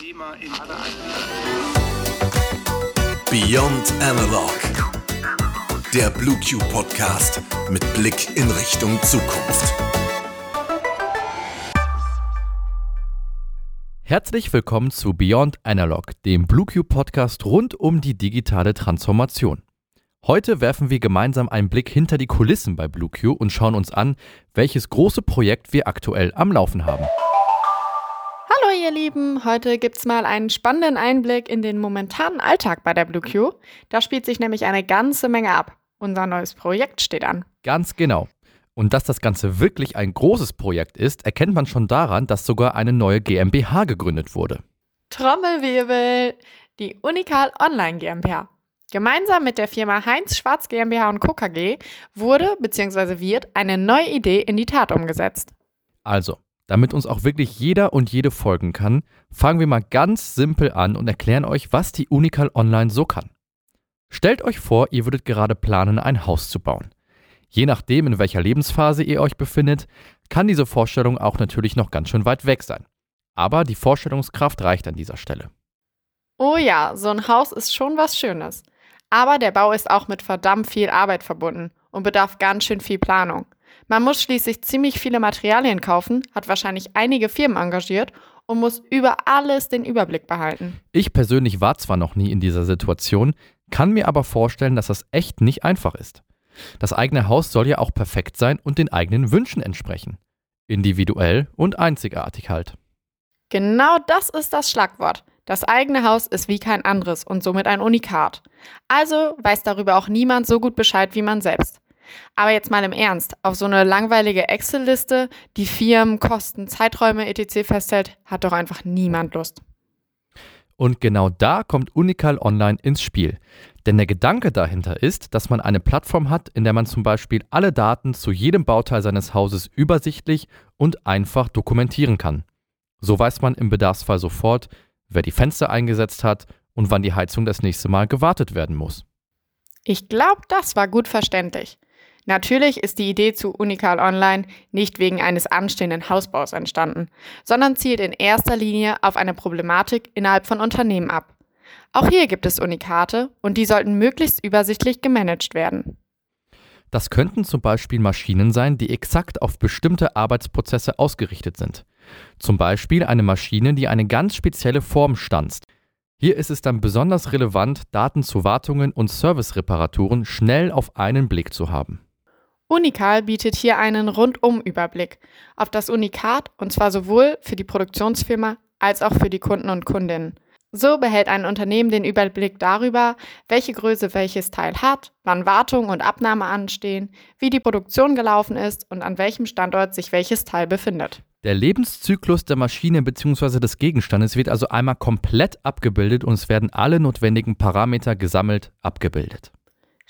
Thema in alle Beyond Analog. Der BlueQ Podcast mit Blick in Richtung Zukunft. Herzlich willkommen zu Beyond Analog, dem BlueQ Podcast rund um die digitale Transformation. Heute werfen wir gemeinsam einen Blick hinter die Kulissen bei BlueQ und schauen uns an, welches große Projekt wir aktuell am Laufen haben. Hallo ihr Lieben, heute gibt's mal einen spannenden Einblick in den momentanen Alltag bei der BlueQ. Da spielt sich nämlich eine ganze Menge ab. Unser neues Projekt steht an. Ganz genau. Und dass das Ganze wirklich ein großes Projekt ist, erkennt man schon daran, dass sogar eine neue GmbH gegründet wurde. Trommelwirbel! Die Unikal Online GmbH. Gemeinsam mit der Firma Heinz Schwarz GmbH und Co. KG wurde bzw. wird eine neue Idee in die Tat umgesetzt. Also, damit uns auch wirklich jeder und jede folgen kann, fangen wir mal ganz simpel an und erklären euch, was die Unikal Online so kann. Stellt euch vor, ihr würdet gerade planen, ein Haus zu bauen. Je nachdem, in welcher Lebensphase ihr euch befindet, kann diese Vorstellung auch natürlich noch ganz schön weit weg sein. Aber die Vorstellungskraft reicht an dieser Stelle. Oh ja, so ein Haus ist schon was Schönes. Aber der Bau ist auch mit verdammt viel Arbeit verbunden und bedarf ganz schön viel Planung. Man muss schließlich ziemlich viele Materialien kaufen, hat wahrscheinlich einige Firmen engagiert und muss über alles den Überblick behalten. Ich persönlich war zwar noch nie in dieser Situation, kann mir aber vorstellen, dass das echt nicht einfach ist. Das eigene Haus soll ja auch perfekt sein und den eigenen Wünschen entsprechen. Individuell und einzigartig halt. Genau das ist das Schlagwort. Das eigene Haus ist wie kein anderes und somit ein Unikat. Also weiß darüber auch niemand so gut Bescheid wie man selbst. Aber jetzt mal im Ernst, auf so eine langweilige Excel-Liste, die Firmen, Kosten, Zeiträume etc. festhält, hat doch einfach niemand Lust. Und genau da kommt Unikal Online ins Spiel. Denn der Gedanke dahinter ist, dass man eine Plattform hat, in der man zum Beispiel alle Daten zu jedem Bauteil seines Hauses übersichtlich und einfach dokumentieren kann. So weiß man im Bedarfsfall sofort, wer die Fenster eingesetzt hat und wann die Heizung das nächste Mal gewartet werden muss. Ich glaube, das war gut verständlich. Natürlich ist die Idee zu Unikal Online nicht wegen eines anstehenden Hausbaus entstanden, sondern zielt in erster Linie auf eine Problematik innerhalb von Unternehmen ab. Auch hier gibt es Unikate und die sollten möglichst übersichtlich gemanagt werden. Das könnten zum Beispiel Maschinen sein, die exakt auf bestimmte Arbeitsprozesse ausgerichtet sind. Zum Beispiel eine Maschine, die eine ganz spezielle Form stanzt. Hier ist es dann besonders relevant, Daten zu Wartungen und Servicereparaturen schnell auf einen Blick zu haben. Unikal bietet hier einen Rundum-Überblick auf das Unikat und zwar sowohl für die Produktionsfirma als auch für die Kunden und Kundinnen. So behält ein Unternehmen den Überblick darüber, welche Größe welches Teil hat, wann Wartung und Abnahme anstehen, wie die Produktion gelaufen ist und an welchem Standort sich welches Teil befindet. Der Lebenszyklus der Maschine bzw. des Gegenstandes wird also einmal komplett abgebildet und es werden alle notwendigen Parameter gesammelt abgebildet.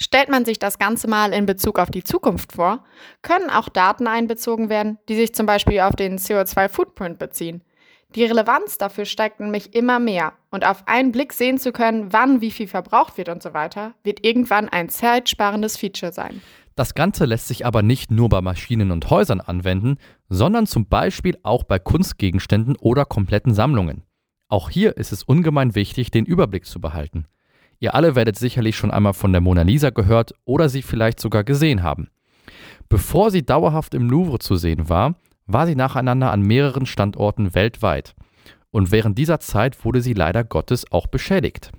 Stellt man sich das Ganze mal in Bezug auf die Zukunft vor, können auch Daten einbezogen werden, die sich zum Beispiel auf den CO2-Footprint beziehen. Die Relevanz dafür steigt nämlich immer mehr und auf einen Blick sehen zu können, wann wie viel verbraucht wird und so weiter, wird irgendwann ein zeitsparendes Feature sein. Das Ganze lässt sich aber nicht nur bei Maschinen und Häusern anwenden, sondern zum Beispiel auch bei Kunstgegenständen oder kompletten Sammlungen. Auch hier ist es ungemein wichtig, den Überblick zu behalten. Ihr alle werdet sicherlich schon einmal von der Mona Lisa gehört oder sie vielleicht sogar gesehen haben. Bevor sie dauerhaft im Louvre zu sehen war, war sie nacheinander an mehreren Standorten weltweit. Und während dieser Zeit wurde sie leider Gottes auch beschädigt.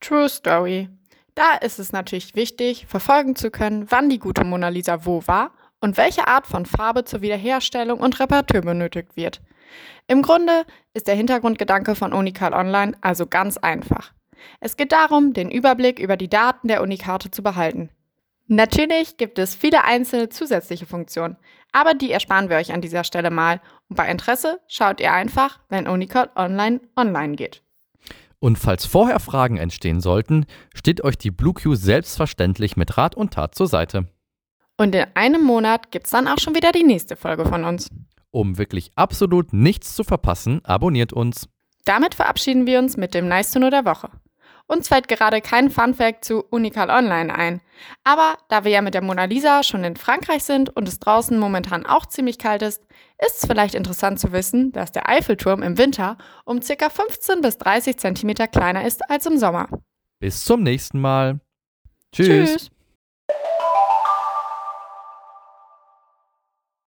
True Story. Da ist es natürlich wichtig, verfolgen zu können, wann die gute Mona Lisa wo war und welche Art von Farbe zur Wiederherstellung und Reparatur benötigt wird. Im Grunde ist der Hintergrundgedanke von Unikal Online also ganz einfach. Es geht darum, den Überblick über die Daten der Unikarte zu behalten. Natürlich gibt es viele einzelne zusätzliche Funktionen, aber die ersparen wir euch an dieser Stelle mal. Und bei Interesse schaut ihr einfach, wenn Unicode Online online geht. Und falls vorher Fragen entstehen sollten, steht euch die BlueQ selbstverständlich mit Rat und Tat zur Seite. Und in einem Monat gibt es dann auch schon wieder die nächste Folge von uns. Um wirklich absolut nichts zu verpassen, abonniert uns. Damit verabschieden wir uns mit dem Nice to Know der Woche. Uns fällt gerade kein Funfact zu Unical Online ein. Aber da wir ja mit der Mona Lisa schon in Frankreich sind und es draußen momentan auch ziemlich kalt ist, ist es vielleicht interessant zu wissen, dass der Eiffelturm im Winter um ca. 15 bis 30 cm kleiner ist als im Sommer. Bis zum nächsten Mal. Tschüss. Tschüss.